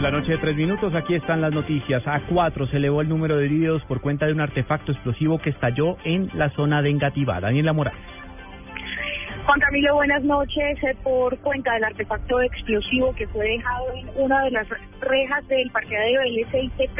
De la noche de tres minutos, aquí están las noticias. A cuatro se elevó el número de heridos por cuenta de un artefacto explosivo que estalló en la zona de Engativá. Daniela Morales. Juan Camilo, buenas noches. Eh, Por cuenta del artefacto explosivo que fue dejado en una de las rejas del parqueadero del SITP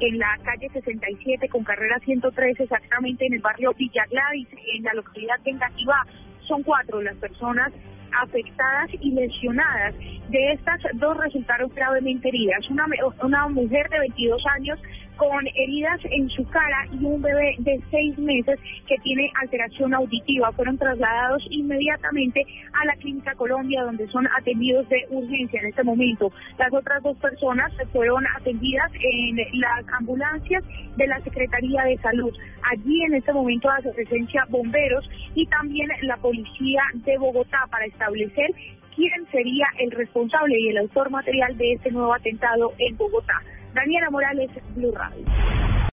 en la calle 67 con carrera 113, exactamente en el barrio Villa Gladys, en la localidad de Engativá. Son cuatro las personas afectadas y lesionadas. De estas, dos resultaron gravemente heridas. Una, una mujer de 22 años con heridas en su cara y un bebé de seis meses que tiene alteración auditiva. Fueron trasladados inmediatamente a la Clínica Colombia, donde son atendidos de urgencia en este momento. Las otras dos personas fueron atendidas en las ambulancias de la Secretaría de Salud. Allí en este momento hace presencia bomberos y también la policía de Bogotá para establecer quién sería el responsable y el autor material de este nuevo atentado en Bogotá. Daniela Morales, Blue Radio.